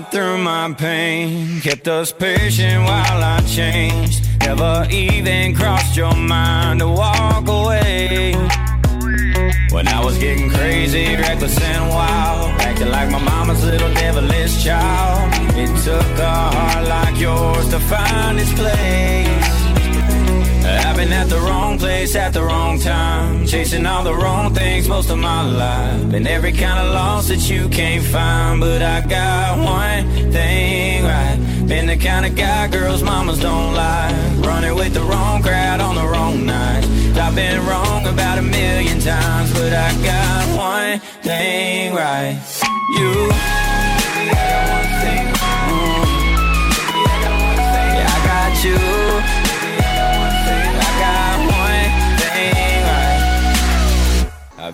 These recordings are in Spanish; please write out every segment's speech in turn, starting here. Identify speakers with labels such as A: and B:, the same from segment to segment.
A: right through my pain. Kept us patient while I changed. Never even crossed your mind to walk away. When I was getting crazy, reckless and wild Acting like my mama's little devilish child. It took a heart like yours to find its place been at the wrong place at the wrong time, chasing all the wrong things most of my life. Been every kind of loss that you can't find, but I got one thing right. Been the kind of guy girls mamas don't like, running with the wrong crowd on the wrong night. I've been wrong about a million times, but I got one thing right. You. Mm. Yeah, I got you.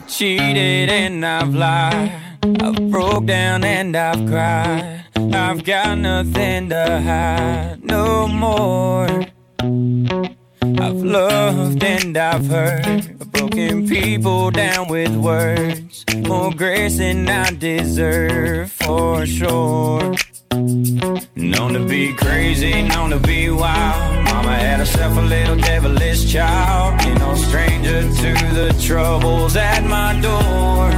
A: I've cheated and I've lied. I've broke down and I've cried. I've got nothing to hide no more. I've loved and I've hurt. Broken people down with words. More grace than I deserve for sure. Known to be crazy, known to be wild. Mama had herself a little devilish child. Ain't no stranger to the troubles at my door.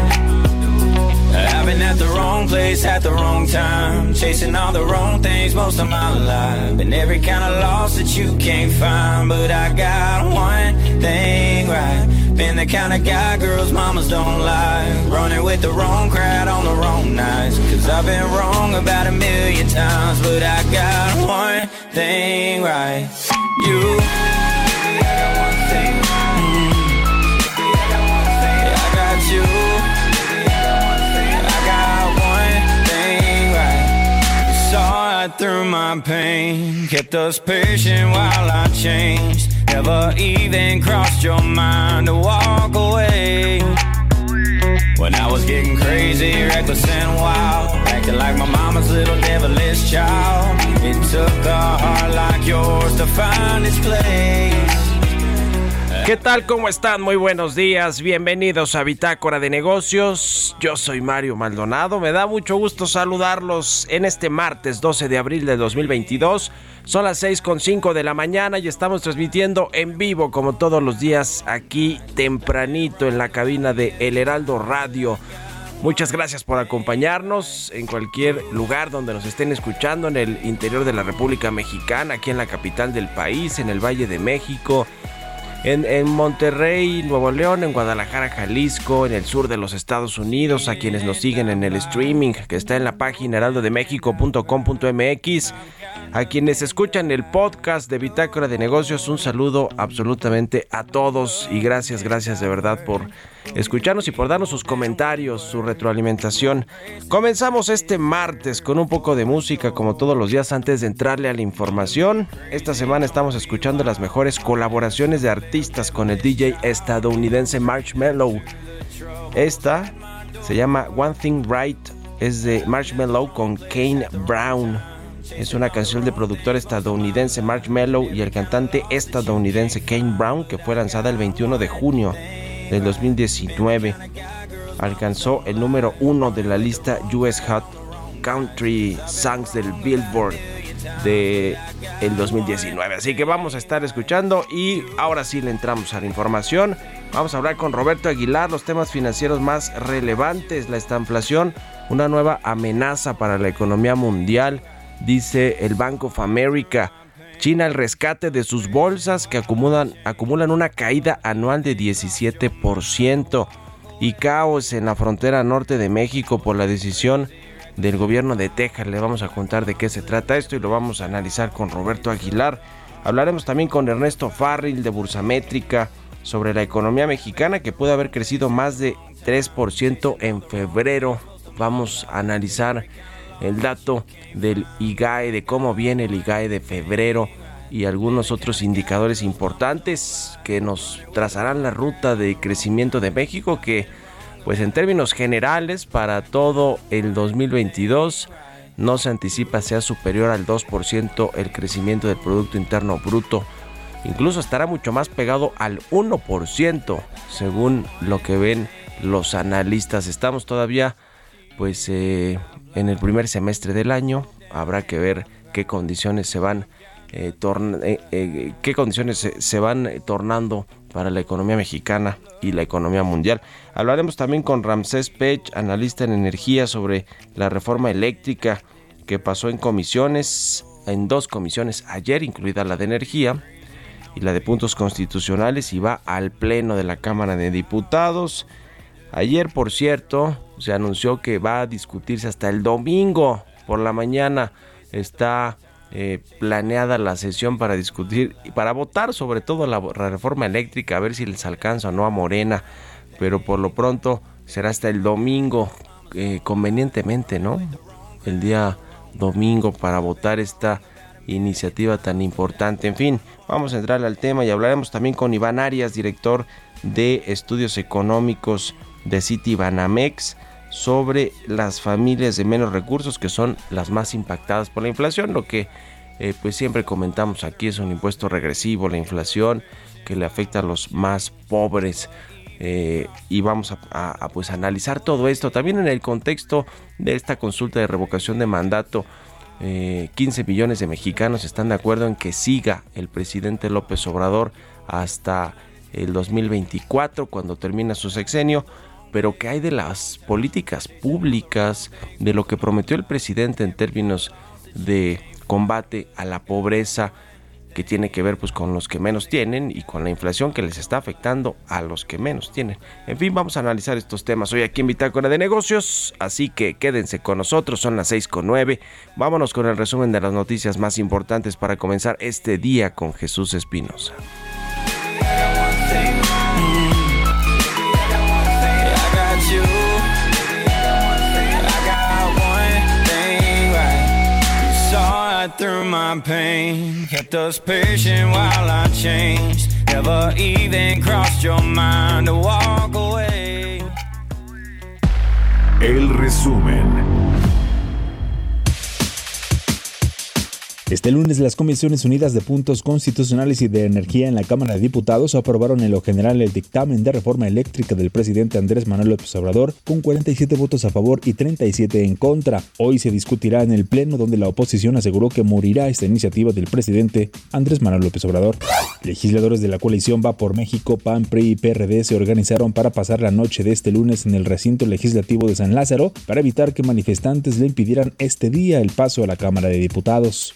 A: I've been at the wrong place at the wrong time. Chasing all the wrong things most of my life. Been every kind of loss that you can't find. But I got one thing right. Been the kind of guy girls mamas don't like. Running with the wrong crowd on the wrong nights. Cause I've been wrong about a million times. But I got one thing right. You. Yeah, I got you. I got one thing right. Saw right through my pain. Kept us patient while I changed. Never even crossed your mind to walk away. When I was getting crazy, reckless and wild. Acting like my mama's little devilish child. It took a heart like yours to find its place.
B: ¿Qué tal? ¿Cómo están? Muy buenos días. Bienvenidos a Bitácora de Negocios. Yo soy Mario Maldonado. Me da mucho gusto saludarlos en este martes 12 de abril de 2022. Son las 6.5 de la mañana y estamos transmitiendo en vivo como todos los días aquí tempranito en la cabina de El Heraldo Radio. Muchas gracias por acompañarnos en cualquier lugar donde nos estén escuchando, en el interior de la República Mexicana, aquí en la capital del país, en el Valle de México, en, Monterrey, Nuevo León, en Guadalajara, Jalisco, en el sur de los Estados Unidos, a quienes nos siguen en el streaming que está en la página heraldodemexico.com.mx, a quienes escuchan el podcast de Bitácora de Negocios, un saludo absolutamente a todos y gracias, gracias de verdad por escucharnos y por darnos sus comentarios, su retroalimentación. Comenzamos este martes con un poco de música como todos los días antes de entrarle a la información. Esta semana estamos escuchando las mejores colaboraciones de artistas con el DJ estadounidense Marshmello. Esta se llama One Thing Right, es de Marshmello con Kane Brown. Es una canción del productor estadounidense Marshmello y el cantante estadounidense Kane Brown que fue lanzada el 21 de junio del 2019. Alcanzó el número uno de la lista US Hot Country Songs del Billboard de el 2019. Así que vamos a estar escuchando y ahora sí le entramos a la información. Vamos a hablar con Roberto Aguilar los temas financieros más relevantes, la estamplación, una nueva amenaza para la economía mundial, dice el Bank of America. China el rescate de sus bolsas que acumulan, una caída anual de 17% y caos en la frontera norte de México por la decisión del gobierno de Texas. Le vamos a contar de qué se trata esto y lo vamos a analizar con Roberto Aguilar. Hablaremos también con Ernesto Farril de Bursamétrica sobre la economía mexicana que puede haber crecido más de 3% en febrero. Vamos a analizar el dato del IGAE, de cómo viene el IGAE de febrero y algunos otros indicadores importantes que nos trazarán la ruta de crecimiento de México que pues en términos generales para todo el 2022 no se anticipa sea superior al 2% el crecimiento del Producto Interno Bruto. Incluso estará mucho más pegado al 1% según lo que ven los analistas. Estamos todavía pues eh, en el primer semestre del año. Habrá que ver qué condiciones se van eh, eh, qué condiciones se, van tornando para la economía mexicana y la economía mundial. Hablaremos también con Ramsés Pech, analista en energía, sobre la reforma eléctrica que pasó en comisiones, en dos comisiones ayer, incluida la de energía y la de puntos constitucionales, y va al pleno de la Cámara de Diputados. Ayer, por cierto, se anunció que va a discutirse hasta el domingo por la mañana. Está eh, planeada la sesión para discutir y para votar sobre todo la, reforma eléctrica, a ver si les alcanza o no a Morena. Pero por lo pronto será hasta el domingo, eh, convenientemente, ¿no? El día domingo para votar esta iniciativa tan importante. En fin, vamos a entrar al tema y hablaremos también con Iván Arias, director de estudios económicos de City Banamex sobre las familias de menos recursos que son las más impactadas por la inflación. Lo que eh, pues siempre comentamos aquí es un impuesto regresivo, la inflación que le afecta a los más pobres. Eh, y vamos a, pues analizar todo esto también en el contexto de esta consulta de revocación de mandato. 15 eh, millones de mexicanos están de acuerdo en que siga el presidente López Obrador hasta el 2024 cuando termina su sexenio pero ¿qué hay de las políticas públicas, de lo que prometió el presidente en términos de combate a la pobreza que tiene que ver pues con los que menos tienen y con la inflación que les está afectando a los que menos tienen. En fin, vamos a analizar estos temas hoy aquí en Bitácora de Negocios, así que quédense con nosotros, son las 6 con 9. Vámonos con el resumen de las noticias más importantes para comenzar este día con Jesús Espinosa. Through my pain. Kept us patient while I changed. Never even crossed your mind to walk away.
C: El resumen.
D: Este lunes las Comisiones Unidas de Puntos Constitucionales y de Energía en la Cámara de Diputados aprobaron en lo general el dictamen de reforma eléctrica del presidente Andrés Manuel López Obrador con 47 votos a favor y 37 en contra. Hoy se discutirá en el Pleno donde la oposición aseguró que morirá esta iniciativa del presidente Andrés Manuel López Obrador. Legisladores de la coalición Va por México, PAN, PRI y PRD se organizaron para pasar la noche de este lunes en el recinto legislativo de San Lázaro para evitar que manifestantes le impidieran este día el paso a la Cámara de Diputados.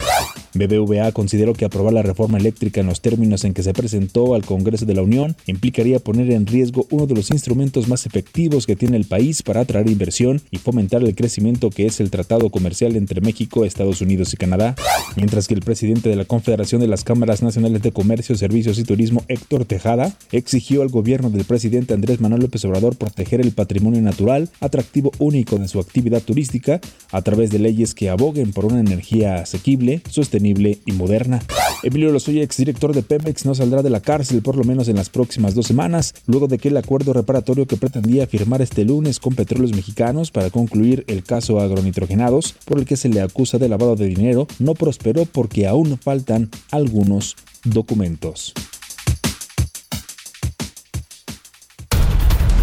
D: BBVA consideró que aprobar la reforma eléctrica en los términos en que se presentó al Congreso de la Unión implicaría poner en riesgo uno de los instrumentos más efectivos que tiene el país para atraer inversión y fomentar el crecimiento que es el Tratado Comercial entre México, Estados Unidos y Canadá, mientras que el presidente de la Confederación de las Cámaras Nacionales de Comercio, Servicios y Turismo, Héctor Tejada, exigió al gobierno del presidente Andrés Manuel López Obrador proteger el patrimonio natural, atractivo único de su actividad turística, a través de leyes que aboguen por una energía asequible, sostenible y moderna. Emilio Lozoya, exdirector de Pemex, no saldrá de la cárcel por lo menos en las próximas dos semanas, luego de que el acuerdo reparatorio que pretendía firmar este lunes con petróleos mexicanos para concluir el caso agronitrogenados, por el que se le acusa de lavado de dinero, no prosperó porque aún faltan algunos documentos.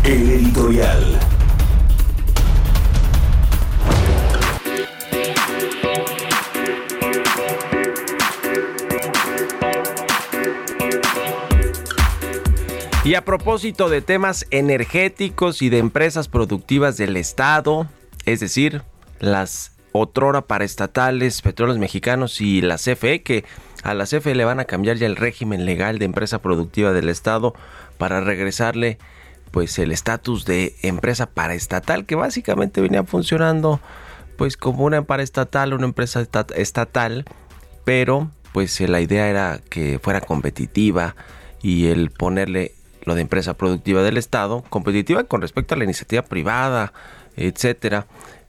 C: El editorial.
B: Y a propósito de temas energéticos y de empresas productivas del Estado, es decir, las otrora paraestatales, petróleos mexicanos y la CFE, que a la CFE le van a cambiar ya el régimen legal de empresa productiva del Estado para regresarle pues el estatus de empresa paraestatal que básicamente venía funcionando pues como una paraestatal, una empresa estatal, pero pues la idea era que fuera competitiva y el ponerle lo de empresa productiva del Estado, competitiva con respecto a la iniciativa privada, etcétera.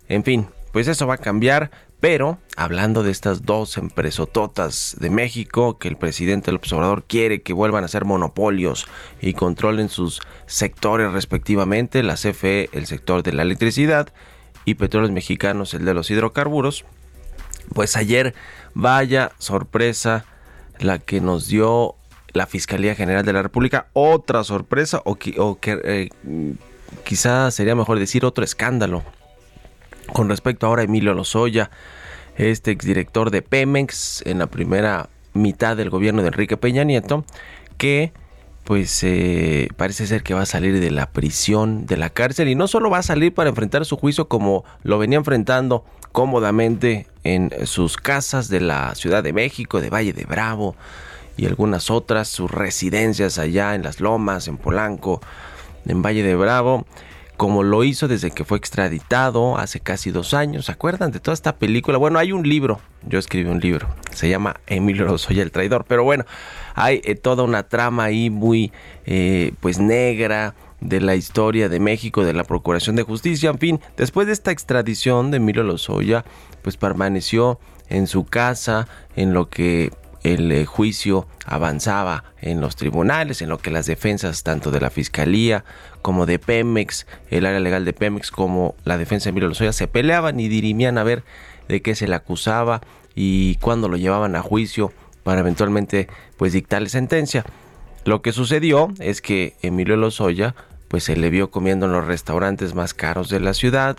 B: En fin, pues eso va a cambiar, pero hablando de estas dos empresototas de México que el presidente López Obrador quiere que vuelvan a ser monopolios y controlen sus sectores respectivamente, la CFE, el sector de la electricidad y Petróleos Mexicanos, el de los hidrocarburos, pues ayer vaya sorpresa la que nos dio la Fiscalía General de la República, otra sorpresa o, que, eh, quizá sería mejor decir otro escándalo con respecto ahora a Emilio Lozoya, este exdirector de Pemex en la primera mitad del gobierno de Enrique Peña Nieto, que pues eh, parece ser que va a salir de la prisión, de la cárcel, y no solo va a salir para enfrentar su juicio como lo venía enfrentando cómodamente en sus casas de la Ciudad de México, de Valle de Bravo y algunas otras, sus residencias allá en Las Lomas, en Polanco, en Valle de Bravo, como lo hizo desde que fue extraditado hace casi dos años. ¿Se acuerdan de toda esta película? Bueno, hay un libro, yo escribí un libro, se llama Emilio Lozoya el traidor, pero bueno, hay eh, toda una trama ahí muy eh, pues negra de la historia de México, de la Procuración de Justicia, en fin, después de esta extradición de Emilio Lozoya, pues permaneció en su casa en lo que el eh, juicio avanzaba en los tribunales, en lo que las defensas tanto de la Fiscalía como de Pemex, el área legal de Pemex, como la defensa de Emilio Lozoya se peleaban y dirimían a ver de qué se le acusaba y cuándo lo llevaban a juicio para eventualmente pues dictarle sentencia. Lo que sucedió es que Emilio Lozoya pues se le vio comiendo en los restaurantes más caros de la ciudad,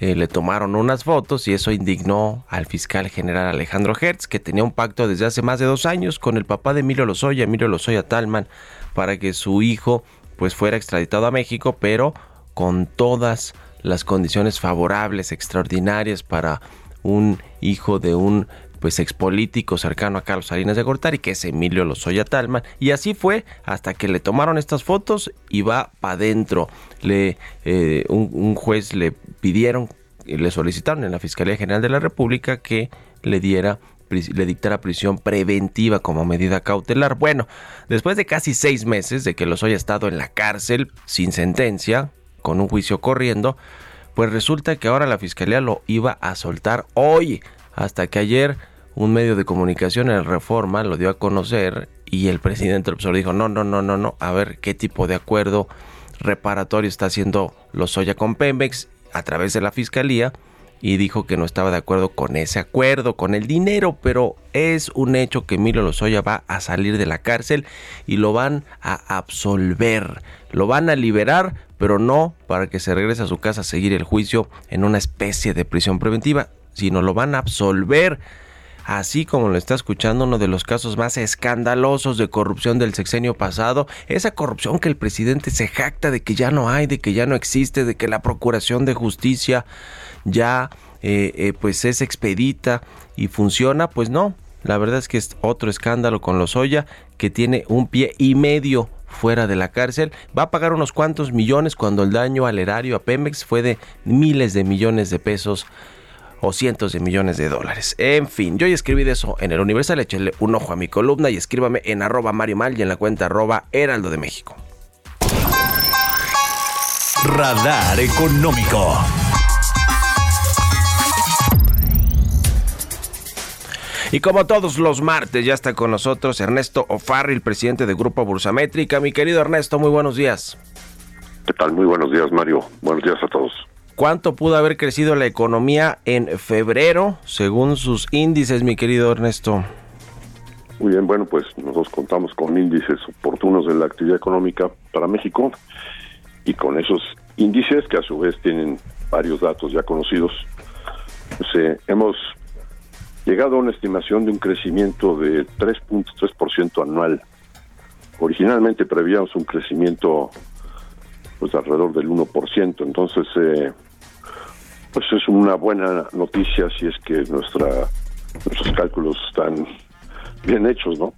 B: eh, le tomaron unas fotos y eso indignó al fiscal general Alejandro Hertz, que tenía un pacto desde hace más de dos años con el papá de Emilio Lozoya, Emilio Lozoya Talman, para que su hijo pues fuera extraditado a México, pero con todas las condiciones favorables, extraordinarias para un hijo de un pues expolítico cercano a Carlos Salinas de Gortari, que es Emilio Lozoya Talman. Y así fue hasta que le tomaron estas fotos y va para adentro. Le, eh, un, juez le pidieron, le solicitaron en la Fiscalía General de la República que le diera le dictara prisión preventiva como medida cautelar. Bueno, después de casi seis meses de que Lozoya ha estado en la cárcel sin sentencia, con un juicio corriendo, pues resulta que ahora la fiscalía lo iba a soltar hoy, hasta que ayer un medio de comunicación en Reforma lo dio a conocer y el presidente del dijo, no, no, no, no, no, a ver qué tipo de acuerdo reparatorio está haciendo Lozoya con Pemex a través de la fiscalía y dijo que no estaba de acuerdo con ese acuerdo, con el dinero, pero es un hecho que Emilio Lozoya va a salir de la cárcel y lo van a absolver, lo van a liberar, pero no para que se regrese a su casa a seguir el juicio en una especie de prisión preventiva, sino lo van a absolver así como lo está escuchando, uno de los casos más escandalosos de corrupción del sexenio pasado, esa corrupción que el presidente se jacta de que ya no hay, de que ya no existe, de que la Procuración de Justicia ya eh, eh, pues es expedita y funciona, pues no, la verdad es que es otro escándalo con los Oya que tiene un pie y medio fuera de la cárcel. Va a pagar unos cuantos millones cuando el daño al erario a Pemex fue de miles de millones de pesos o cientos de millones de dólares. En fin, yo ya escribí de eso en el Universal, échale un ojo a mi columna y escríbame en arroba Mario Mal y en la cuenta arroba Heraldo de México.
C: Radar Económico.
B: Y como todos los martes, ya está con nosotros Ernesto Ofarri, el presidente del Grupo Bursamétrica. Mi querido Ernesto, muy buenos días.
E: ¿Qué tal? Muy buenos días, Mario. Buenos días a todos.
B: ¿Cuánto pudo haber crecido la economía en febrero según sus índices, mi querido Ernesto?
E: Muy bien, bueno, pues nosotros contamos con índices oportunos de la actividad económica para México y con esos índices que a su vez tienen varios datos ya conocidos, pues, eh, hemos llegado a una estimación de un crecimiento de 3.3% anual originalmente prevíamos un crecimiento pues alrededor del 1%, entonces eh, pues es una buena noticia si es que nuestra nuestros cálculos están bien hechos, ¿no?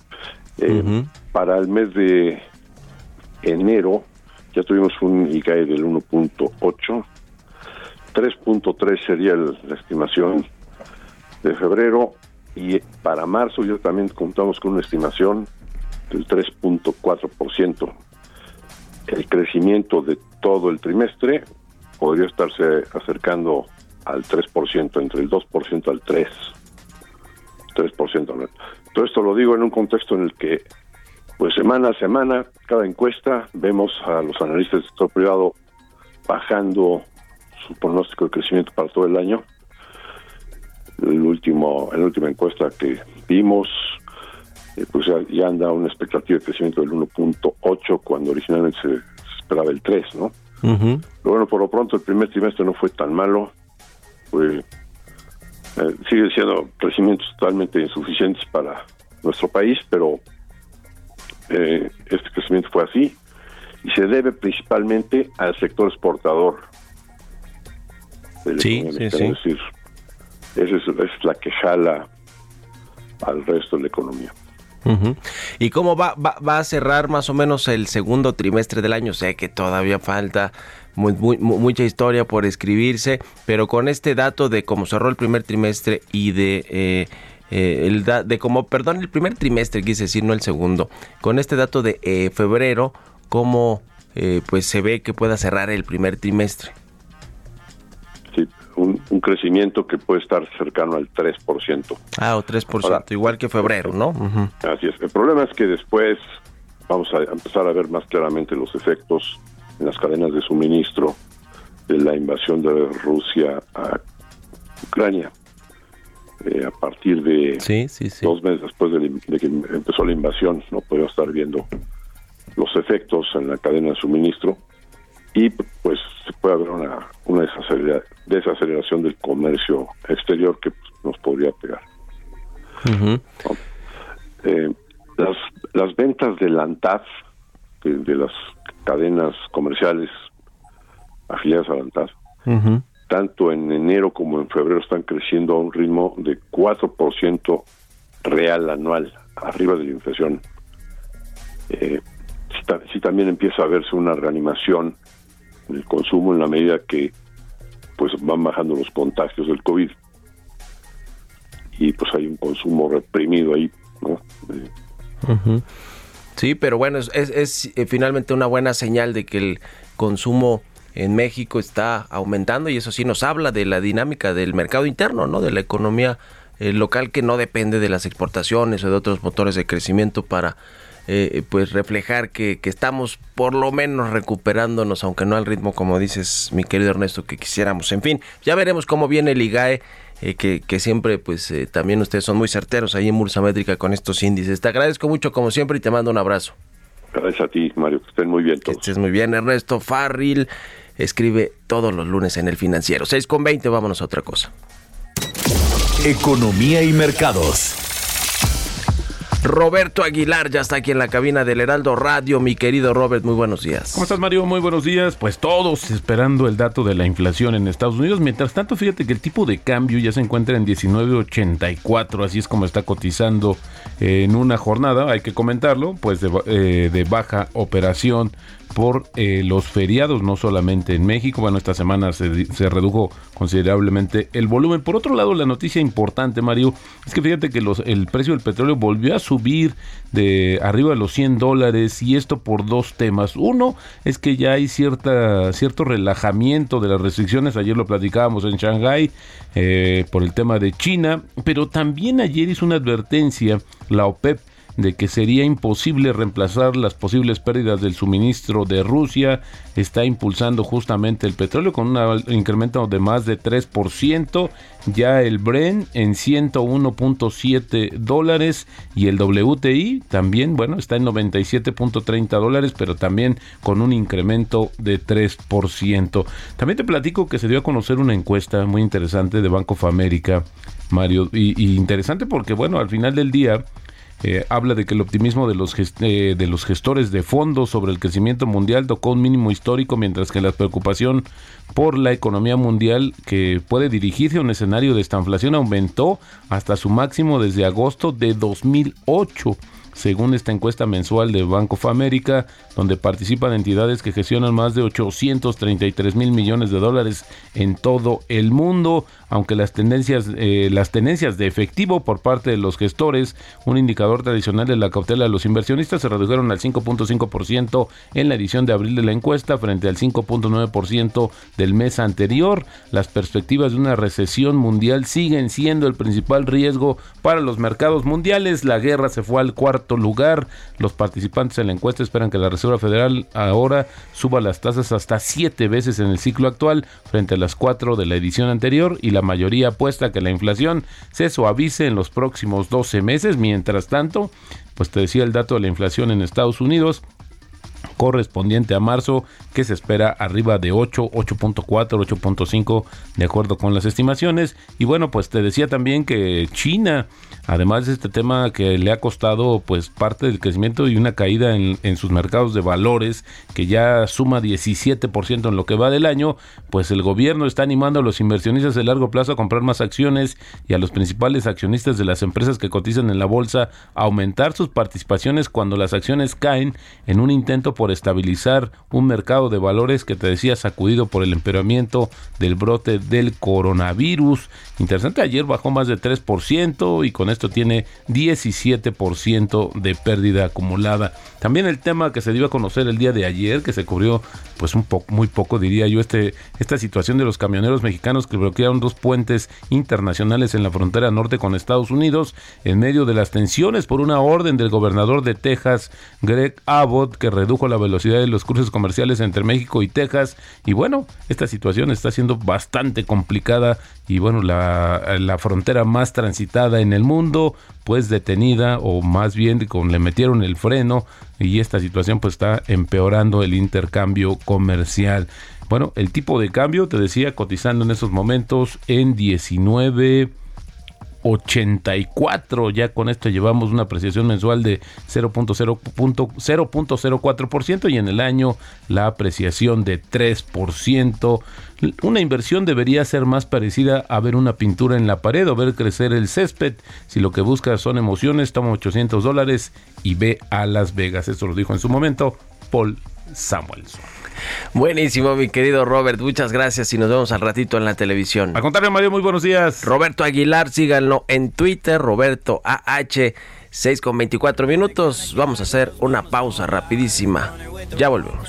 E: Eh, para el mes de enero ya tuvimos un IGAE del 1.8, 3.3 sería la estimación de febrero y para marzo ya también contamos con una estimación del 3.4%. El crecimiento de todo el trimestre podría estarse acercando al 3%, entre el 2% al 3%. 3%. Todo esto lo digo en un contexto en el que, pues semana a semana, cada encuesta, vemos a los analistas del sector privado bajando su pronóstico de crecimiento para todo el año. El último, en la última encuesta que vimos, eh, pues ya, anda una expectativa de crecimiento del 1.8 cuando originalmente se, esperaba el 3, ¿no? Pero bueno, por lo pronto el primer trimestre no fue tan malo, eh, sigue siendo crecimientos totalmente insuficientes para nuestro país, pero eh, este crecimiento fue así y se debe principalmente al sector exportador.
B: Sí, sí, sí.
E: Es decir, esa es, la que jala al resto de la economía.
B: ¿Y cómo va, a cerrar más o menos el segundo trimestre del año? Sé que todavía falta mucha historia por escribirse, pero con este dato de cómo cerró el primer trimestre y de... Eh, eh, el de cómo, perdón, el primer trimestre, quise decir, no el segundo, con este dato de eh, febrero, cómo pues se ve que pueda cerrar el primer trimestre.
E: Sí, un, crecimiento que puede estar cercano al 3%.
B: Ah, o 3%, igual que febrero, ¿no?
E: Así es. El problema es que después vamos a empezar a ver más claramente los efectos en las cadenas de suministro de la invasión de Rusia a Ucrania. Eh, a partir de dos meses después de, que empezó la invasión, no podemos estar viendo los efectos en la cadena de suministro y pues se puede haber una, una desaceleración del comercio exterior que pues, nos podría pegar. Eh, las, las ventas de la ANTAF, de las cadenas comerciales afiliadas a la tanto en enero como en febrero están creciendo a un ritmo de 4% real anual, arriba de la inflación. Eh, sí, también empieza a verse una reanimación el consumo en la medida que pues van bajando los contagios del COVID y pues hay un consumo reprimido ahí, ¿no?
B: Sí, pero bueno, es, eh, finalmente una buena señal de que el consumo en México está aumentando y eso sí nos habla de la dinámica del mercado interno, ¿no? De la economía eh, local que no depende de las exportaciones o de otros motores de crecimiento para eh, pues reflejar que, que, estamos por lo menos recuperándonos, aunque no al ritmo como dices mi querido Ernesto que quisiéramos. En fin, ya veremos cómo viene el IGAE eh, que, siempre, pues eh, también ustedes son muy certeros ahí en Bursa Métrica con estos índices. Te agradezco mucho como siempre y te mando un abrazo.
E: Gracias a ti, Mario, que estén muy bien todos.
B: Que estés muy bien, Ernesto Farril. Escribe todos los lunes en el financiero. 6 con 20, vámonos a otra cosa.
C: Economía y mercados.
B: Roberto Aguilar ya está aquí en la cabina del Heraldo Radio. Mi querido Robert, muy buenos días.
F: ¿Cómo estás, Mario? Muy buenos días. Pues todos esperando el dato de la inflación en Estados Unidos. Mientras tanto, fíjate que el tipo de cambio ya se encuentra en 19.84, así es como está cotizando en una jornada, hay que comentarlo, pues de, eh, baja operación por eh, los feriados, no solamente en México. Bueno, esta semana se, se, redujo considerablemente el volumen. Por otro lado, la noticia importante, Mario, es que fíjate que los, el precio del petróleo volvió a subir de arriba de los 100 dólares y esto por dos temas. Uno es que ya hay cierta, cierto relajamiento de las restricciones. Ayer lo platicábamos en Shanghái eh, por el tema de China, pero también ayer hizo una advertencia la OPEP de que sería imposible reemplazar las posibles pérdidas del suministro de Rusia, está impulsando justamente el petróleo con un incremento de más de 3%, ya el Bren en 101.7 dólares y el WTI también, bueno, está en 97.30 dólares, pero también con un incremento de 3%. También te platico que se dio a conocer una encuesta muy interesante de Banco of America, Mario, y, y interesante porque, bueno, al final del día, eh, habla de que el optimismo de los, eh, de los gestores de fondos sobre el crecimiento mundial tocó un mínimo histórico, mientras que la preocupación por la economía mundial que puede dirigirse a un escenario de esta inflación aumentó hasta su máximo desde agosto de 2008 según esta encuesta mensual de Banco of America, donde participan entidades que gestionan más de 833 mil millones de dólares en todo el mundo, aunque las tendencias, eh, las tendencias de efectivo por parte de los gestores, un indicador tradicional de la cautela de los inversionistas, se redujeron al 5.5% en la edición de abril de la encuesta frente al 5.9% del mes anterior. Las perspectivas de una recesión mundial siguen siendo el principal riesgo para los mercados mundiales. La guerra se fue al cuarto lugar. Los participantes en la encuesta esperan que la Reserva Federal ahora suba las tasas hasta siete veces en el ciclo actual frente a las cuatro de la edición anterior y la mayoría apuesta que la inflación se suavice en los próximos 12 meses. Mientras tanto, pues te decía el dato de la inflación en Estados Unidos correspondiente a marzo, que se espera arriba de 8, 8.4, 8.5, de acuerdo con las estimaciones. Y bueno, pues te decía también que China, además de este tema que le ha costado pues parte del crecimiento y una caída en, sus mercados de valores, que ya suma 17% en lo que va del año, pues el gobierno está animando a los inversionistas de largo plazo a comprar más acciones y a los principales accionistas de las empresas que cotizan en la bolsa a aumentar sus participaciones cuando las acciones caen en un intento por estabilizar un mercado de valores que te decía sacudido por el empeoramiento del brote del coronavirus. Interesante, ayer bajó más de 3% y con esto tiene 17% de pérdida acumulada. También el tema que se dio a conocer el día de ayer, que se cubrió pues un poco, muy poco diría yo, este, esta situación de los camioneros mexicanos que bloquearon dos puentes internacionales en la frontera norte con Estados Unidos en medio de las tensiones por una orden del gobernador de Texas, Greg Abbott, que redujo la velocidad de los cruces comerciales entre México y Texas. Y bueno, esta situación está siendo bastante complicada y bueno, la, la frontera más transitada en el mundo, pues detenida o más bien con, le metieron el freno y esta situación pues está empeorando el intercambio comercial. Bueno, el tipo de cambio, te decía, cotizando en esos momentos en 19 84. Ya con esto llevamos una apreciación mensual de 0.04% y en el año la apreciación de 3%. Una inversión debería ser más parecida a ver una pintura en la pared o ver crecer el césped. Si lo que buscas son emociones, toma 800 dólares y ve a Las Vegas. Eso lo dijo en su momento Paul Samuelson.
B: Buenísimo, mi querido Robert. Muchas gracias y nos vemos al ratito en la televisión.
F: Al contrario, Mario, muy buenos días.
B: Roberto Aguilar, síganlo en Twitter, Roberto AH. 6 con 24 minutos. Vamos a hacer una pausa rapidísima. Ya volvemos.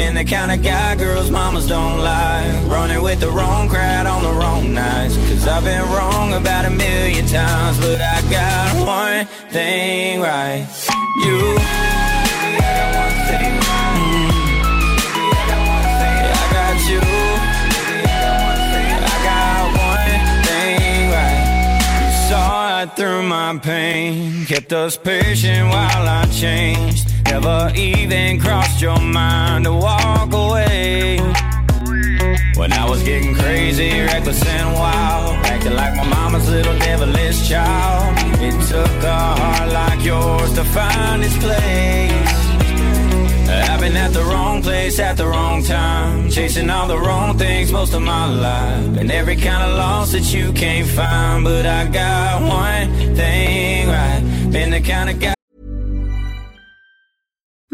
A: Been the kind of guy girls mamas don't like. Running with the wrong crowd on the wrong nights. Cause I've been wrong about a million times But I got one thing right. You mm-hmm. I got you. I got one thing right. You saw it through my pain. Kept us patient while I changed Never even crossed your mind to walk away. When I was getting crazy, reckless and wild, acting like my mama's little devilish child. It took a heart like yours to find its place. I've been at the wrong place at the wrong time, chasing all the wrong things most of my life, and every kind of loss that you can't find. But I got one thing right, been the kind of guy.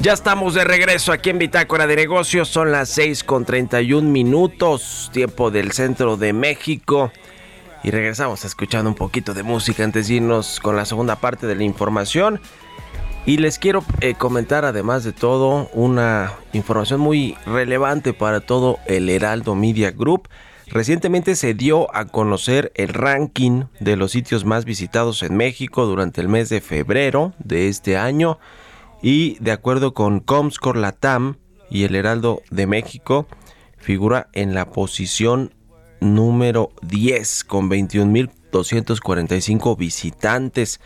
B: Ya estamos de regreso aquí en Bitácora de Negocios. Son las 6 con 31 minutos, tiempo del centro de México. Y regresamos escuchando un poquito de música antes de irnos con la segunda parte de la información. Y les quiero eh, comentar además de todo una información muy relevante para todo el Heraldo Media Group. Recientemente se dio a conocer el ranking de los sitios más visitados en México durante el mes de febrero de este año y de acuerdo con Comscore Latam y el Heraldo de México figura en la posición número 10 con 21.245 visitantes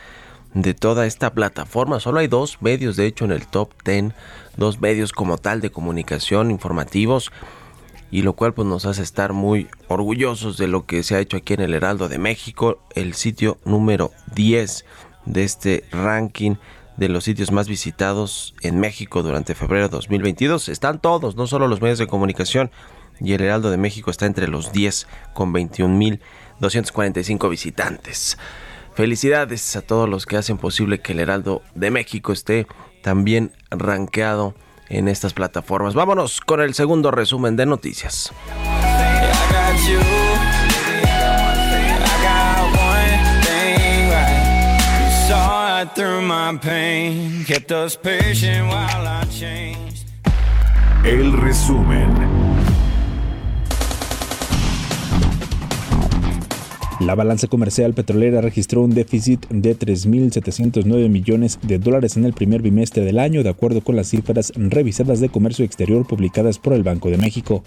B: de toda esta plataforma. Solo hay dos medios, de hecho, en el top 10, dos medios como tal de comunicación informativos y lo cual pues nos hace estar muy orgullosos de lo que se ha hecho aquí en el Heraldo de México, el sitio número 10 de este ranking de los sitios más visitados en México durante febrero de 2022. Están todos, no solo los medios de comunicación, y el Heraldo de México está entre los 10 con 21.245 visitantes. Felicidades a todos los que hacen posible que el Heraldo de México esté también rankeado en estas plataformas. Vámonos con el segundo resumen de noticias.
C: El resumen.
D: La balanza comercial petrolera registró un déficit de 3.709 millones de dólares en el primer bimestre del año, de acuerdo con las cifras revisadas de comercio exterior publicadas por el Banco de México.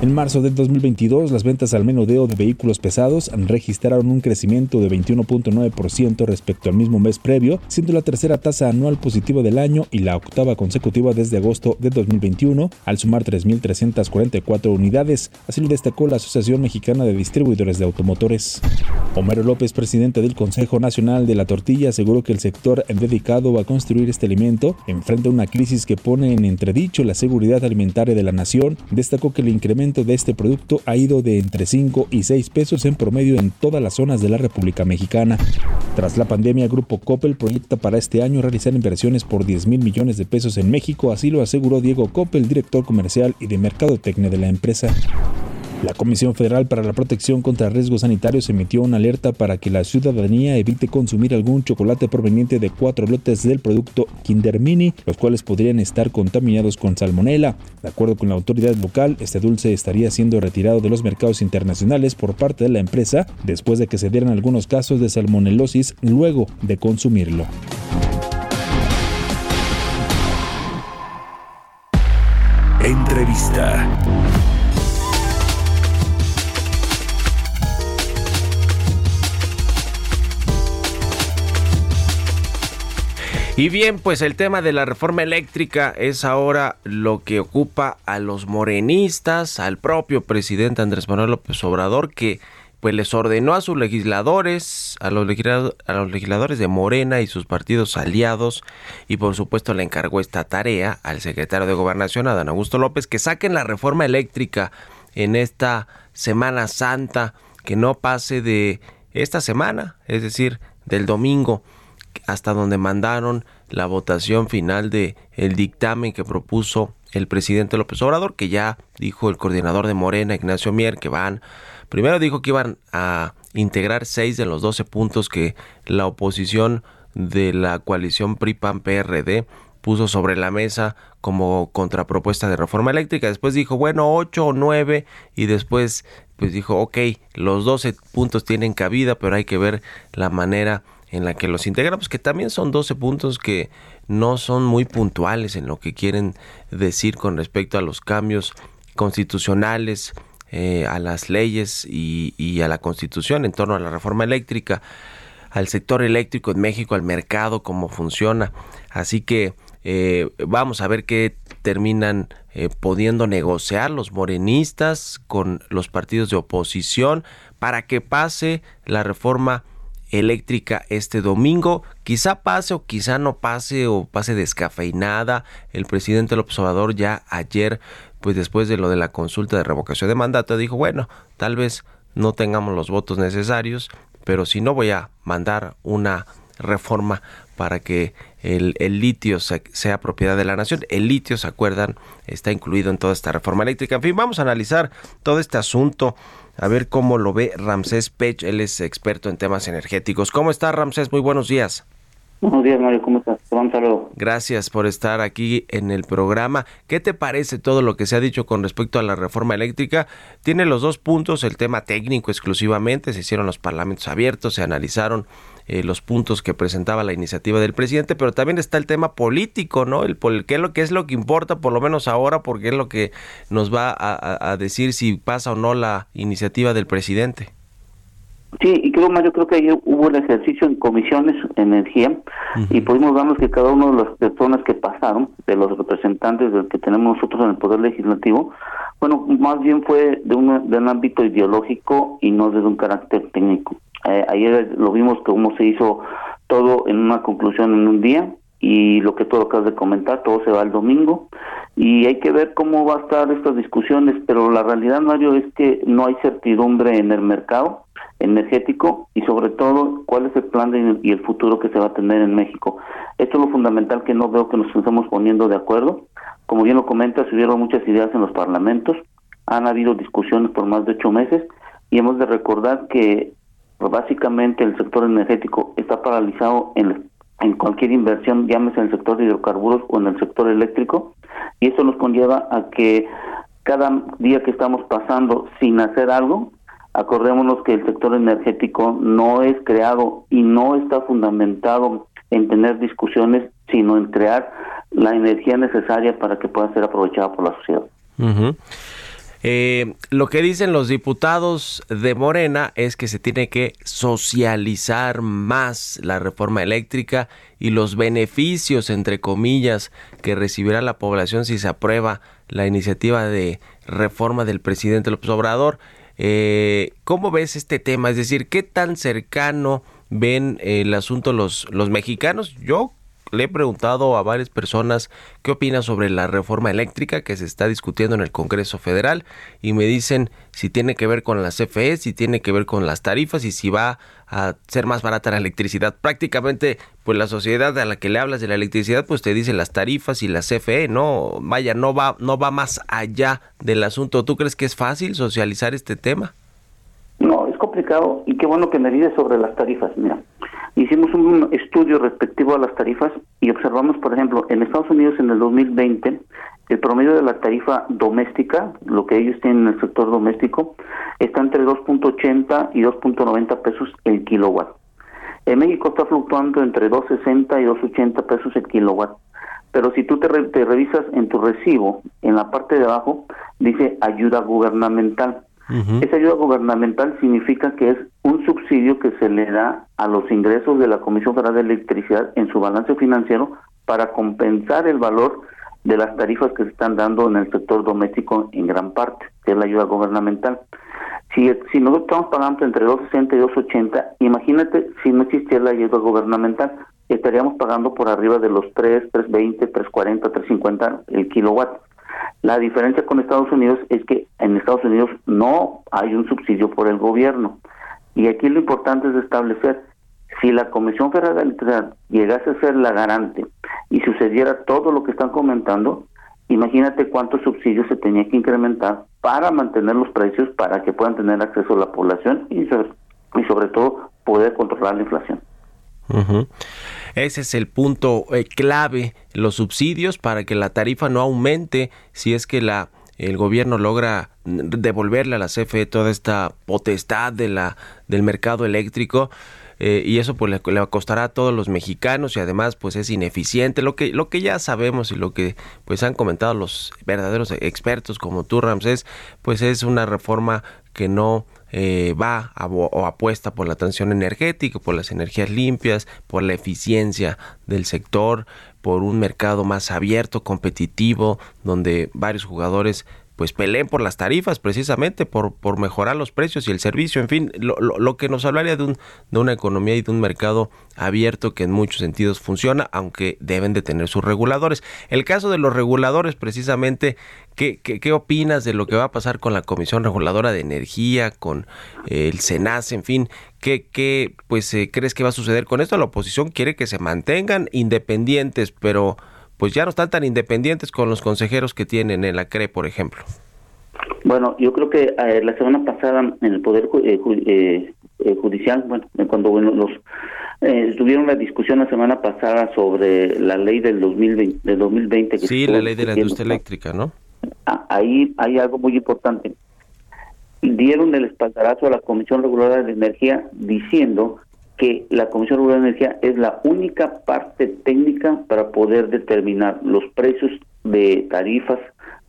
D: En marzo del 2022, las ventas al menudeo de vehículos pesados registraron un crecimiento de 21.9% respecto al mismo mes previo, siendo la tercera tasa anual positiva del año y la octava consecutiva desde agosto de 2021, al sumar 3.344 unidades, así lo destacó la Asociación Mexicana de Distribuidores de Automotores. Homero López, presidente del Consejo Nacional de la Tortilla, aseguró que el sector dedicado a construir este alimento enfrenta una crisis que pone en entredicho la seguridad alimentaria de la nación. Destacó que el incremento de este producto ha ido de entre 5 y 6 pesos en promedio en todas las zonas de la República Mexicana. Tras la pandemia, Grupo Coppel proyecta para este año realizar inversiones por 10 mil millones de pesos en México, así lo aseguró Diego Coppel, director comercial y de mercadotecnia de la empresa. La Comisión Federal para la Protección contra Riesgos Sanitarios emitió una alerta para que la ciudadanía evite consumir algún chocolate proveniente de cuatro lotes del producto Kinder Mini, los cuales podrían estar contaminados con salmonela. De acuerdo con la autoridad local, este dulce estaría siendo retirado de los mercados internacionales por parte de la empresa después de que se dieran algunos casos de salmonelosis luego de consumirlo.
C: Entrevista.
B: Y bien, pues el tema de la reforma eléctrica es ahora lo que ocupa a los morenistas, al propio presidente Andrés Manuel López Obrador, que pues les ordenó a sus legisladores, a los, a los legisladores de Morena y sus partidos aliados, y por supuesto le encargó esta tarea al secretario de Gobernación, Adán Augusto López, que saquen la reforma eléctrica en esta Semana Santa, que no pase de esta semana, es decir, del domingo hasta donde mandaron la votación final de el dictamen que propuso el presidente López Obrador, que ya dijo el coordinador de Morena, Ignacio Mier, que van, primero dijo que iban a integrar seis de los doce puntos que la oposición de la coalición PRI-PAN-PRD puso sobre la mesa como contrapropuesta de reforma eléctrica. Después dijo, bueno, ocho o nueve y después pues dijo, ok, los doce puntos tienen cabida, pero hay que ver la manera en la que los integramos, que también son 12 puntos que no son muy puntuales en lo que quieren decir con respecto a los cambios constitucionales, eh, a las leyes y, y, a la constitución en torno a la reforma eléctrica. al sector eléctrico en México, al mercado, cómo funciona. Así que eh, vamos a ver qué terminan eh, pudiendo negociar los morenistas con los partidos de oposición para que pase la reforma eléctrica este domingo. Quizá pase o quizá no pase o pase descafeinada. El presidente del observador ya ayer, pues después de lo de la consulta de revocación de mandato, dijo, bueno, tal vez no tengamos los votos necesarios, pero si no voy a mandar una reforma para que el, litio sea propiedad de la nación. El litio, ¿se acuerdan? Está incluido en toda esta reforma eléctrica. En fin, vamos a analizar todo este asunto, a ver cómo lo ve Ramsés Pech. Él es experto en temas energéticos. ¿Cómo está Ramsés? Muy buenos días.
G: Buenos días, Mario. ¿Cómo estás? Un saludo.
B: Gracias por estar aquí en el programa. ¿Qué te parece todo lo que se ha dicho con respecto a la reforma eléctrica? Tiene los dos puntos, el tema técnico exclusivamente, se hicieron los parlamentos abiertos, se analizaron eh, los puntos que presentaba la iniciativa del presidente, pero también está el tema político, ¿no? El, qué, es lo, que es lo que importa, por lo menos ahora, porque es lo que nos va a, decir si pasa o no la iniciativa del presidente.
G: Sí, y creo, Mario, creo que ayer hubo el ejercicio en comisiones energía y pudimos vernos que cada uno de las personas que pasaron, de los representantes del que tenemos nosotros en el Poder Legislativo, bueno, más bien fue de un, de un ámbito ideológico y no desde un carácter técnico. Eh, ayer lo vimos cómo se hizo todo en una conclusión en un día y lo que tú acabas de comentar, todo se va el domingo y hay que ver cómo va a estar estas discusiones, pero la realidad, Mario, es que no hay certidumbre en el mercado energético y sobre todo cuál es el plan y el futuro que se va a tener en México. Esto es lo fundamental que no veo que nos estemos poniendo de acuerdo. Como bien lo comentas, hubieron muchas ideas en los parlamentos, han habido discusiones por más de ocho meses y hemos de recordar que básicamente el sector energético está paralizado en, en cualquier inversión, llámese en el sector de hidrocarburos o en el sector eléctrico, y eso nos conlleva a que cada día que estamos pasando sin hacer algo, acordémonos que el sector energético no es creado y no está fundamentado en tener discusiones, sino en crear la energía necesaria para que pueda ser aprovechada por la sociedad.
B: Eh, lo que dicen los diputados de Morena es que se tiene que socializar más la reforma eléctrica y los beneficios, entre comillas, que recibirá la población si se aprueba la iniciativa de reforma del presidente López Obrador. Eh, ¿Cómo ves este tema? Es decir, ¿qué tan cercano ven el asunto los, los mexicanos? Yo le he preguntado a varias personas qué opinan sobre la reforma eléctrica que se está discutiendo en el Congreso Federal y me dicen si tiene que ver con las CFE, si tiene que ver con las tarifas y si va a ser más barata la electricidad. Prácticamente, pues la sociedad a la que le hablas de la electricidad, pues te dice las tarifas y la CFE, no, vaya, no va, no va más allá del asunto. ¿Tú crees que es fácil socializar este tema?
G: No, es complicado y qué bueno que me dices sobre las tarifas. Mira, Hicimos un estudio respectivo a las tarifas y observamos, por ejemplo, en Estados Unidos en el 2020, el promedio de la tarifa doméstica, lo que ellos tienen en el sector doméstico, está entre 2.80 y 2.90 pesos el kilowatt. En México está fluctuando entre 2.60 y 2.80 pesos el kilowatt. Pero si tú te, te revisas en tu recibo, en la parte de abajo, dice ayuda gubernamental. Esa ayuda gubernamental significa que es un subsidio que se le da a los ingresos de la Comisión Federal de Electricidad en su balance financiero para compensar el valor de las tarifas que se están dando en el sector doméstico en gran parte, que es la ayuda gubernamental. Si, si nosotros estamos pagando entre 2.60 y 2.80, imagínate si no existiera la ayuda gubernamental, estaríamos pagando por arriba de los 3, 3.20, 3.40, 3.50 el kilowatt. La diferencia con Estados Unidos es que en Estados Unidos no hay un subsidio por el gobierno. Y aquí lo importante es establecer si la Comisión Federal de Electricidad llegase a ser la garante y sucediera todo lo que están comentando, imagínate cuántos subsidios se tenía que incrementar para mantener los precios para que puedan tener acceso a la población y sobre, y sobre todo poder controlar la inflación.
B: Ese es el punto eh, clave, los subsidios para que la tarifa no aumente si es que la el gobierno logra devolverle a la CFE toda esta potestad de la del mercado eléctrico eh, y eso pues le, costará a todos los mexicanos y además pues es ineficiente. Lo que lo que ya sabemos y lo que pues han comentado los verdaderos expertos como tú Ramsés pues es una reforma que no eh, va o apuesta por la transición energética, por las energías limpias, por la eficiencia del sector, por un mercado más abierto, competitivo, donde varios jugadores pues peleen por las tarifas precisamente, por, por mejorar los precios y el servicio, en fin, lo, lo, que nos hablaría de, un, de una economía y de un mercado abierto que en muchos sentidos funciona, aunque deben de tener sus reguladores. El caso de los reguladores, precisamente, ¿qué, qué, opinas de lo que va a pasar con la Comisión Reguladora de Energía, con eh, el SENAS, en fin? ¿Qué, qué pues, eh, crees que va a suceder con esto? La oposición quiere que se mantengan independientes, pero pues ya no están tan independientes con los consejeros que tienen en la CRE, por ejemplo.
G: Bueno, yo creo que eh, la semana pasada en el Poder eh, eh, Judicial, bueno, cuando bueno, los tuvieron la discusión la semana pasada sobre la ley del 2020. Del 2020
B: que sí, la ley de la industria eléctrica, ¿no?
G: Ah, ahí hay algo muy importante. Dieron el espaldarazo a la Comisión Reguladora de Energía diciendo que la Comisión Reguladora de Energía es la única parte técnica para poder determinar los precios de tarifas,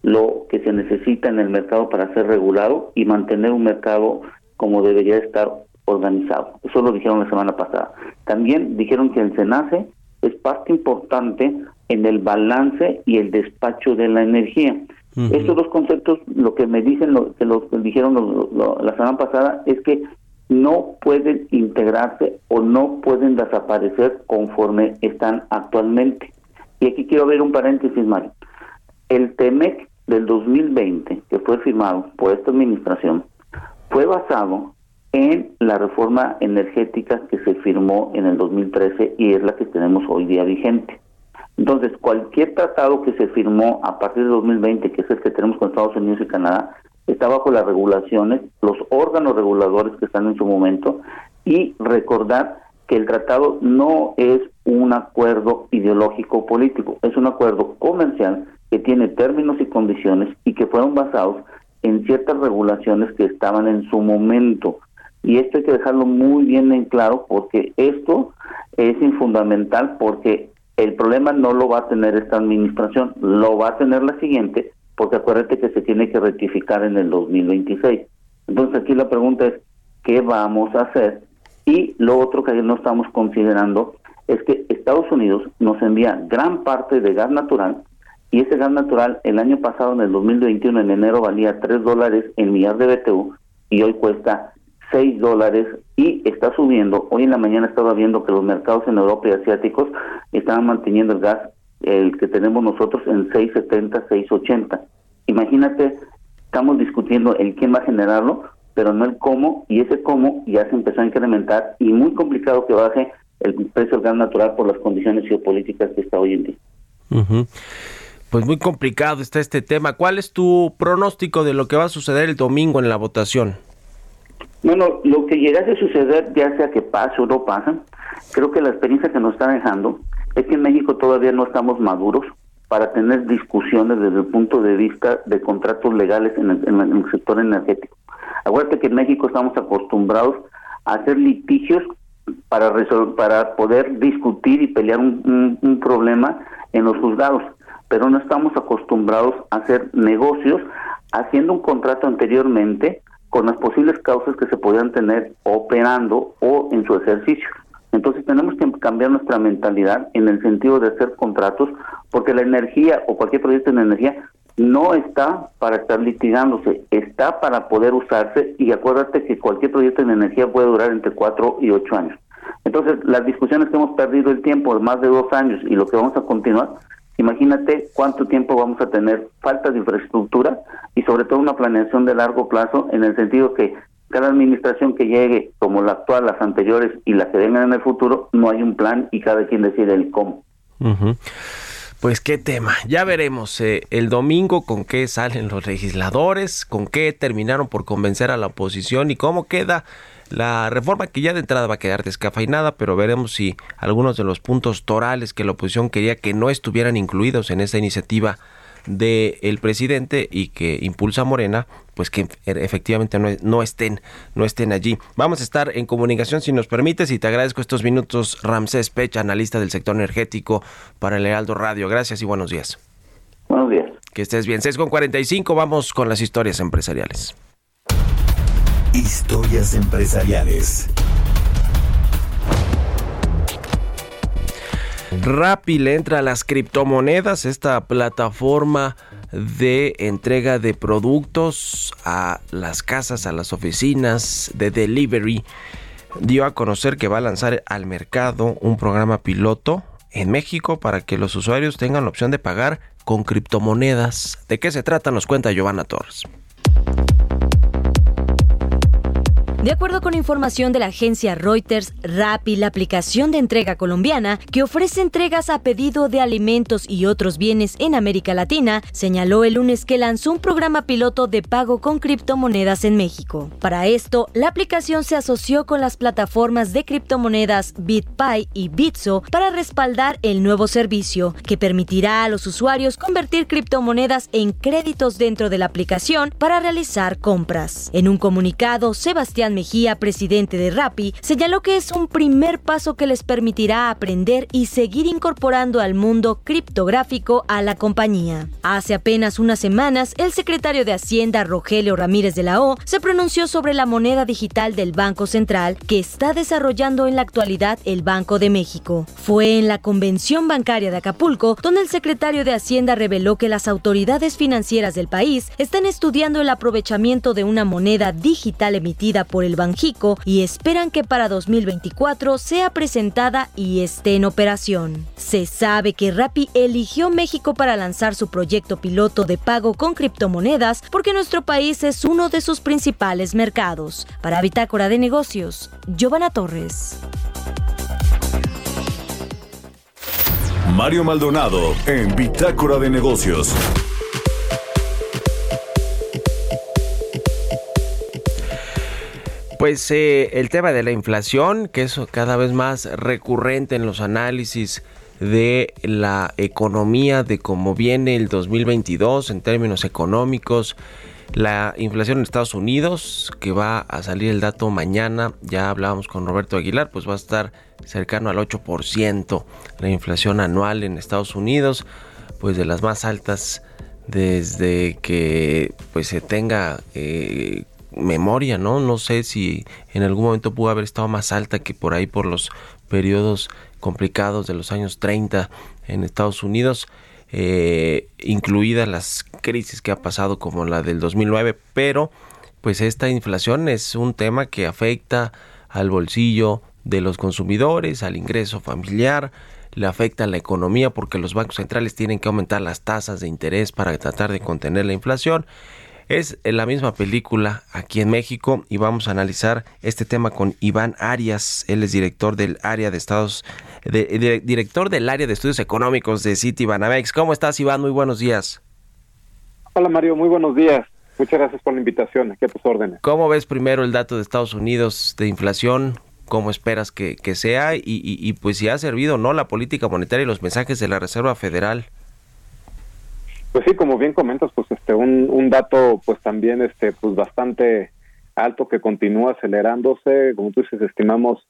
G: lo que se necesita en el mercado para ser regulado y mantener un mercado como debería estar organizado. Eso lo dijeron la semana pasada. También dijeron que el SENACE es parte importante en el balance y el despacho de la energía. Estos dos conceptos, lo que me dicen, lo que lo dijeron la semana pasada, es que no pueden integrarse o no pueden desaparecer conforme están actualmente. Y aquí quiero ver un paréntesis, Mario. El TEMEC del 2020, que fue firmado por esta administración, fue basado en la reforma energética que se firmó en el 2013 y es la que tenemos hoy día vigente. Entonces, cualquier tratado que se firmó a partir de 2020, que es el que tenemos con Estados Unidos y Canadá, está bajo las regulaciones, los órganos reguladores que están en su momento y recordar que el tratado no es un acuerdo ideológico político, es un acuerdo comercial que tiene términos y condiciones y que fueron basados en ciertas regulaciones que estaban en su momento. Y esto hay que dejarlo muy bien en claro porque esto es fundamental porque el problema no lo va a tener esta administración, lo va a tener la siguiente porque acuérdate que se tiene que rectificar en el 2026. Entonces aquí la pregunta es, ¿qué vamos a hacer? Y lo otro que no estamos considerando es que Estados Unidos nos envía gran parte de gas natural y ese gas natural el año pasado, en el 2021, en enero, valía 3 dólares el millar de BTU y hoy cuesta 6 dólares y está subiendo. Hoy en la mañana estaba viendo que los mercados en Europa y asiáticos estaban manteniendo el gas el que tenemos nosotros en 670, 680. Imagínate, estamos discutiendo el quién va a generarlo, pero no el cómo, y ese cómo ya se empezó a incrementar y muy complicado que baje el precio del gas natural por las condiciones geopolíticas que está hoy en día.
B: Pues muy complicado está este tema. ¿Cuál es tu pronóstico de lo que va a suceder el domingo en la votación?
G: Bueno, lo que llegase a suceder, ya sea que pase o no pasa, creo que la experiencia que nos está dejando es que en México todavía no estamos maduros para tener discusiones desde el punto de vista de contratos legales en el, sector energético. Acuérdate que en México estamos acostumbrados a hacer litigios para para poder discutir y pelear un, un problema en los juzgados, pero no estamos acostumbrados a hacer negocios haciendo un contrato anteriormente con las posibles causas que se podían tener operando o en su ejercicio. Entonces tenemos que cambiar nuestra mentalidad en el sentido de hacer contratos, porque la energía o cualquier proyecto de energía no está para estar litigándose, está para poder usarse y acuérdate que cualquier proyecto de energía puede durar entre cuatro y ocho años. Entonces, las discusiones que hemos perdido el tiempo de más de dos años y lo que vamos a continuar, imagínate cuánto tiempo vamos a tener falta de infraestructura y sobre todo una planeación de largo plazo en el sentido que cada administración que llegue, como la actual, las anteriores y las que vengan en el futuro, no hay un plan y cada quien decide el cómo.
B: Pues qué tema, ya veremos eh, el domingo con qué salen los legisladores, con qué terminaron por convencer a la oposición y cómo queda la reforma que ya de entrada va a quedar descafeinada, pero veremos si algunos de los puntos torales que la oposición quería que no estuvieran incluidos en esta iniciativa del presidente y que impulsa Morena, pues que efectivamente no, estén, no estén allí. Vamos a estar en comunicación si nos permites y te agradezco estos minutos, Ramsés Pech, analista del sector energético para el Heraldo Radio. Gracias y buenos días.
G: Buenos días.
B: Que estés bien. 6 con 45, vamos con las historias empresariales.
C: Historias empresariales.
B: Rappi le entra a las criptomonedas, esta plataforma de entrega de productos a las casas, a las oficinas de delivery. Dio a conocer que va a lanzar al mercado un programa piloto en México para que los usuarios tengan la opción de pagar con criptomonedas. ¿De qué se trata? Nos cuenta Giovanna Torres.
H: De acuerdo con información de la agencia Reuters, Rappi, la aplicación de entrega colombiana que ofrece entregas a pedido de alimentos y otros bienes en América Latina, señaló el lunes que lanzó un programa piloto de pago con criptomonedas en México. Para esto, la aplicación se asoció con las plataformas de criptomonedas BitPay y Bitso para respaldar el nuevo servicio, que permitirá a los usuarios convertir criptomonedas en créditos dentro de la aplicación para realizar compras. En un comunicado, Sebastián Mejía, presidente de Rappi, señaló que es un primer paso que les permitirá aprender y seguir incorporando al mundo criptográfico a la compañía. Hace apenas unas semanas, el secretario de Hacienda, Rogelio Ramírez de la O, se pronunció sobre la moneda digital del Banco Central que está desarrollando en la actualidad el Banco de México. Fue en la Convención Bancaria de Acapulco donde el secretario de Hacienda reveló que las autoridades financieras del país están estudiando el aprovechamiento de una moneda digital emitida por el Banjico y esperan que para 2024 sea presentada y esté en operación. Se sabe que Rappi eligió México para lanzar su proyecto piloto de pago con criptomonedas porque nuestro país es uno de sus principales mercados. Para Bitácora de Negocios, Giovanna Torres.
C: Mario Maldonado en Bitácora de Negocios.
B: Pues eh, el tema de la inflación, que es cada vez más recurrente en los análisis de la economía, de cómo viene el 2022 en términos económicos. La inflación en Estados Unidos, que va a salir el dato mañana, ya hablábamos con Roberto Aguilar, pues va a estar cercano al 8%. La inflación anual en Estados Unidos, pues de las más altas desde que pues se tenga eh, memoria, ¿no? No sé si en algún momento pudo haber estado más alta que por ahí por los periodos complicados de los años 30 en Estados Unidos, eh, incluidas las crisis que ha pasado como la del 2009, pero pues esta inflación es un tema que afecta al bolsillo de los consumidores, al ingreso familiar, le afecta a la economía porque los bancos centrales tienen que aumentar las tasas de interés para tratar de contener la inflación es la misma película aquí en México y vamos a analizar este tema con Iván Arias. Él es director del área de Estados, director del área de estudios económicos de City Banamex. ¿Cómo estás, Iván? Muy buenos días.
I: Hola, Mario. Muy buenos días. Muchas gracias por la invitación. Aquí a tus órdenes.
B: ¿Cómo ves primero el dato de Estados Unidos de inflación? ¿Cómo esperas que, sea? Y, y pues si ha servido o no la política monetaria y los mensajes de la Reserva Federal.
I: Pues sí, como bien comentas, pues este un, un dato pues también este pues bastante alto que continúa acelerándose, como tú dices, estimamos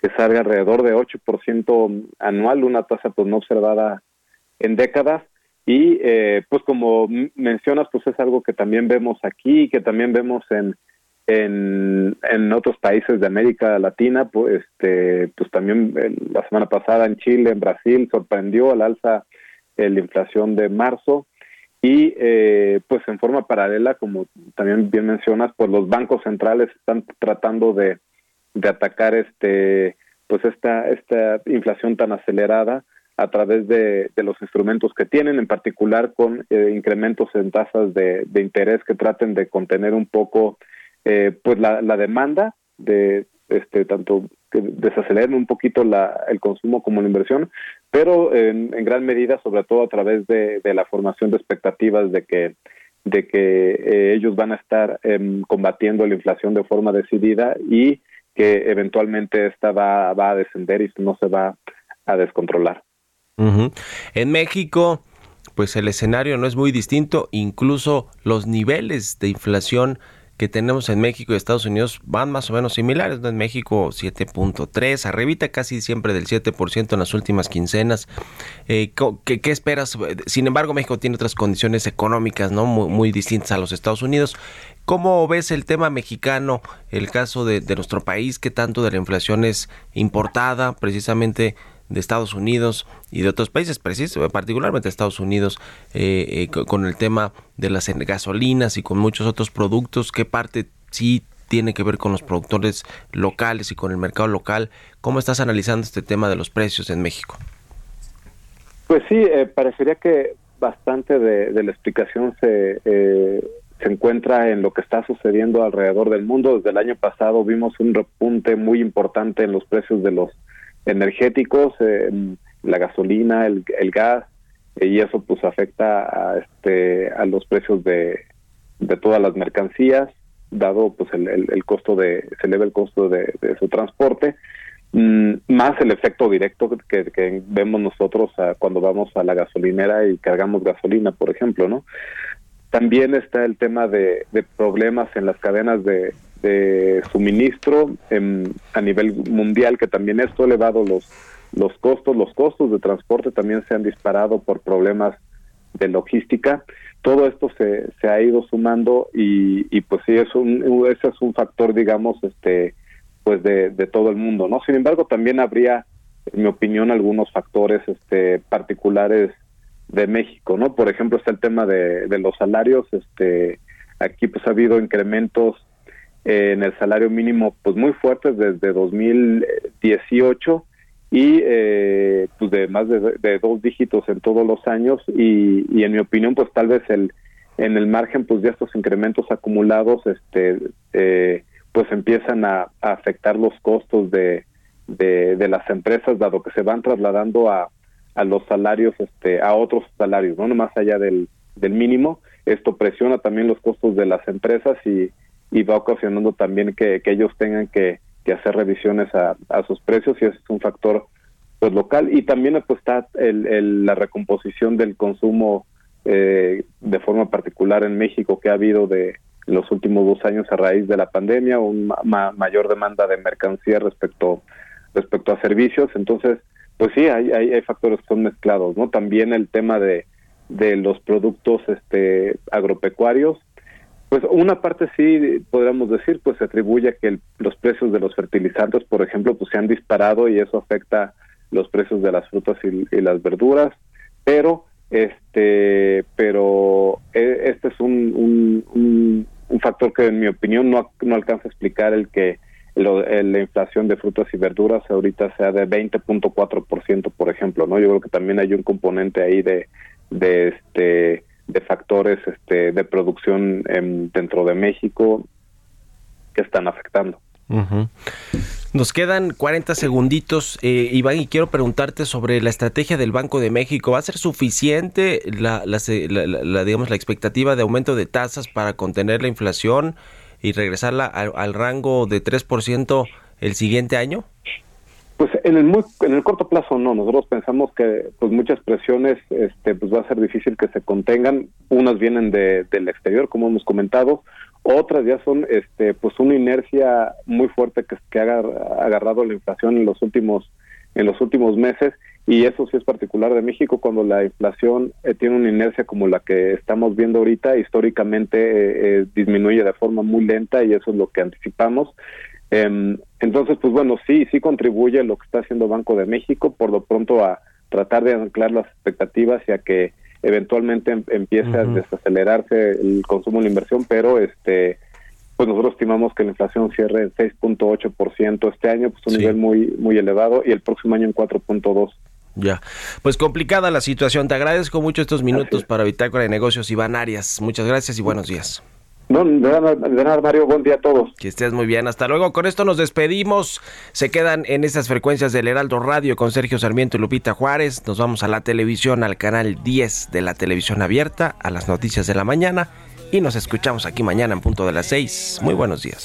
I: que salga alrededor de 8% anual, una tasa pues no observada en décadas. Y eh, pues como mencionas pues es algo que también vemos aquí, que también vemos en en, en otros países de América Latina, pues este pues también la semana pasada en Chile, en Brasil sorprendió al alza la inflación de marzo y eh, pues en forma paralela, como también bien mencionas, pues los bancos centrales están tratando de, de atacar este pues esta esta inflación tan acelerada a través de, de los instrumentos que tienen, en particular con eh, incrementos en tasas de, de, interés que traten de contener un poco eh, pues la, la demanda de este tanto que desaceleren un poquito la, el consumo como la inversión, pero en, gran medida, sobre todo a través de, la formación de expectativas de que de que eh, ellos van a estar em, combatiendo la inflación de forma decidida y que eventualmente esta va, va a descender y no se va a descontrolar.
B: En México, pues el escenario no es muy distinto, incluso los niveles de inflación que tenemos en México y Estados Unidos van más o menos similares. En México 7.3, arribita casi siempre del 7% en las últimas quincenas. Eh, ¿qué, ¿qué, esperas? Sin embargo, México tiene otras condiciones económicas no muy, distintas a los Estados Unidos. ¿Cómo ves el tema mexicano, el caso de, de nuestro país, que tanto de la inflación es importada precisamente de Estados Unidos y de otros países, particularmente Estados Unidos, eh, eh, con el tema de las gasolinas y con muchos otros productos, qué parte sí tiene que ver con los productores locales y con el mercado local. ¿Cómo estás analizando este tema de los precios en México?
I: Pues sí, eh, parecería que bastante de, de la explicación se, se encuentra en lo que está sucediendo alrededor del mundo. Desde el año pasado vimos un repunte muy importante en los precios de los energéticos, la gasolina, el, gas, eh, y eso pues afecta a, este, a los precios de, todas las mercancías, dado pues el, el, costo de, se eleva el costo de, su transporte, mm, más el efecto directo que, que vemos nosotros cuando vamos a la gasolinera y cargamos gasolina, por ejemplo, ¿no? También está el tema de problemas en las cadenas de, de suministro a nivel mundial, que también esto ha elevado los, los costos, los costos de transporte también se han disparado por problemas de logística. Todo esto se, se ha ido sumando y, y pues sí, es un, ese es un factor, digamos, este pues de, de todo el mundo, ¿no? Sin embargo, también habría, en mi opinión, algunos factores este particulares de México, ¿no? Por ejemplo, está el tema de, de los salarios, este aquí pues ha habido incrementos en el salario mínimo pues muy fuertes desde 2018 y eh, pues de más de, dos dígitos en todos los años y, y, en mi opinión pues tal vez el en el margen pues de estos incrementos acumulados este eh, pues empiezan a, afectar los costos de, de, de, las empresas dado que se van trasladando a, a los salarios este a otros salarios no más allá del, del mínimo. Esto presiona también los costos de las empresas y y va ocasionando también que, ellos tengan que, hacer revisiones a, sus precios y ese es un factor pues local. Y también pues está el, la recomposición del consumo eh, de forma particular en México que ha habido de los últimos dos años a raíz de la pandemia una mayor demanda de mercancía respecto respecto a servicios. Entonces pues sí hay, hay, hay factores que son mezclados no también el tema de de los productos este agropecuarios pues una parte sí podríamos decir, pues se atribuye a que los precios de los fertilizantes, por ejemplo, pues se han disparado y eso afecta los precios de las frutas y, las verduras, pero este, pero e, este es un, un, factor que en mi opinión no, no alcanza a explicar el que la inflación de frutas y verduras ahorita sea de 20.4%, por ejemplo, ¿no? Yo creo que también hay un componente ahí de, de este de factores este, de producción dentro de México que están afectando.
B: Nos quedan 40 segunditos, eh, Iván, y quiero preguntarte sobre la estrategia del Banco de México. ¿Va a ser suficiente la, la, digamos, la expectativa de aumento de tasas para contener la inflación y regresarla al, al rango de 3% el siguiente año?
I: Pues en el muy, en el corto plazo no, nosotros pensamos que pues muchas presiones este pues va a ser difícil que se contengan, unas vienen de, del exterior como hemos comentado, otras ya son este pues una inercia muy fuerte que, que ha agarrado la inflación en los últimos en los últimos meses. Y eso sí es particular de México. Cuando la inflación eh, tiene una inercia como la que estamos viendo ahorita históricamente eh, eh, disminuye de forma muy lenta y eso es lo que anticipamos entonces, pues bueno, sí, sí contribuye lo que está haciendo Banco de México, por lo pronto a tratar de anclar las expectativas y a que eventualmente em, empiece a desacelerarse el consumo y la inversión, pero este pues nosotros estimamos que la inflación cierre en 6.8% este año, pues un nivel muy muy elevado y el próximo año en 4.2.
B: Ya, pues complicada la situación. Te agradezco mucho estos minutos para Bitácora de Negocios, Iván Arias. Muchas gracias y buenos días.
I: No, de Mario, buen día a todos.
B: Que estés muy bien, hasta luego. Con esto nos despedimos. Se quedan en estas frecuencias del Heraldo Radio con Sergio Sarmiento y Lupita Juárez. Nos vamos a la televisión, al canal 10 de la televisión abierta, a las noticias de la mañana. Y nos escuchamos aquí mañana en punto de las 6. Muy buenos días.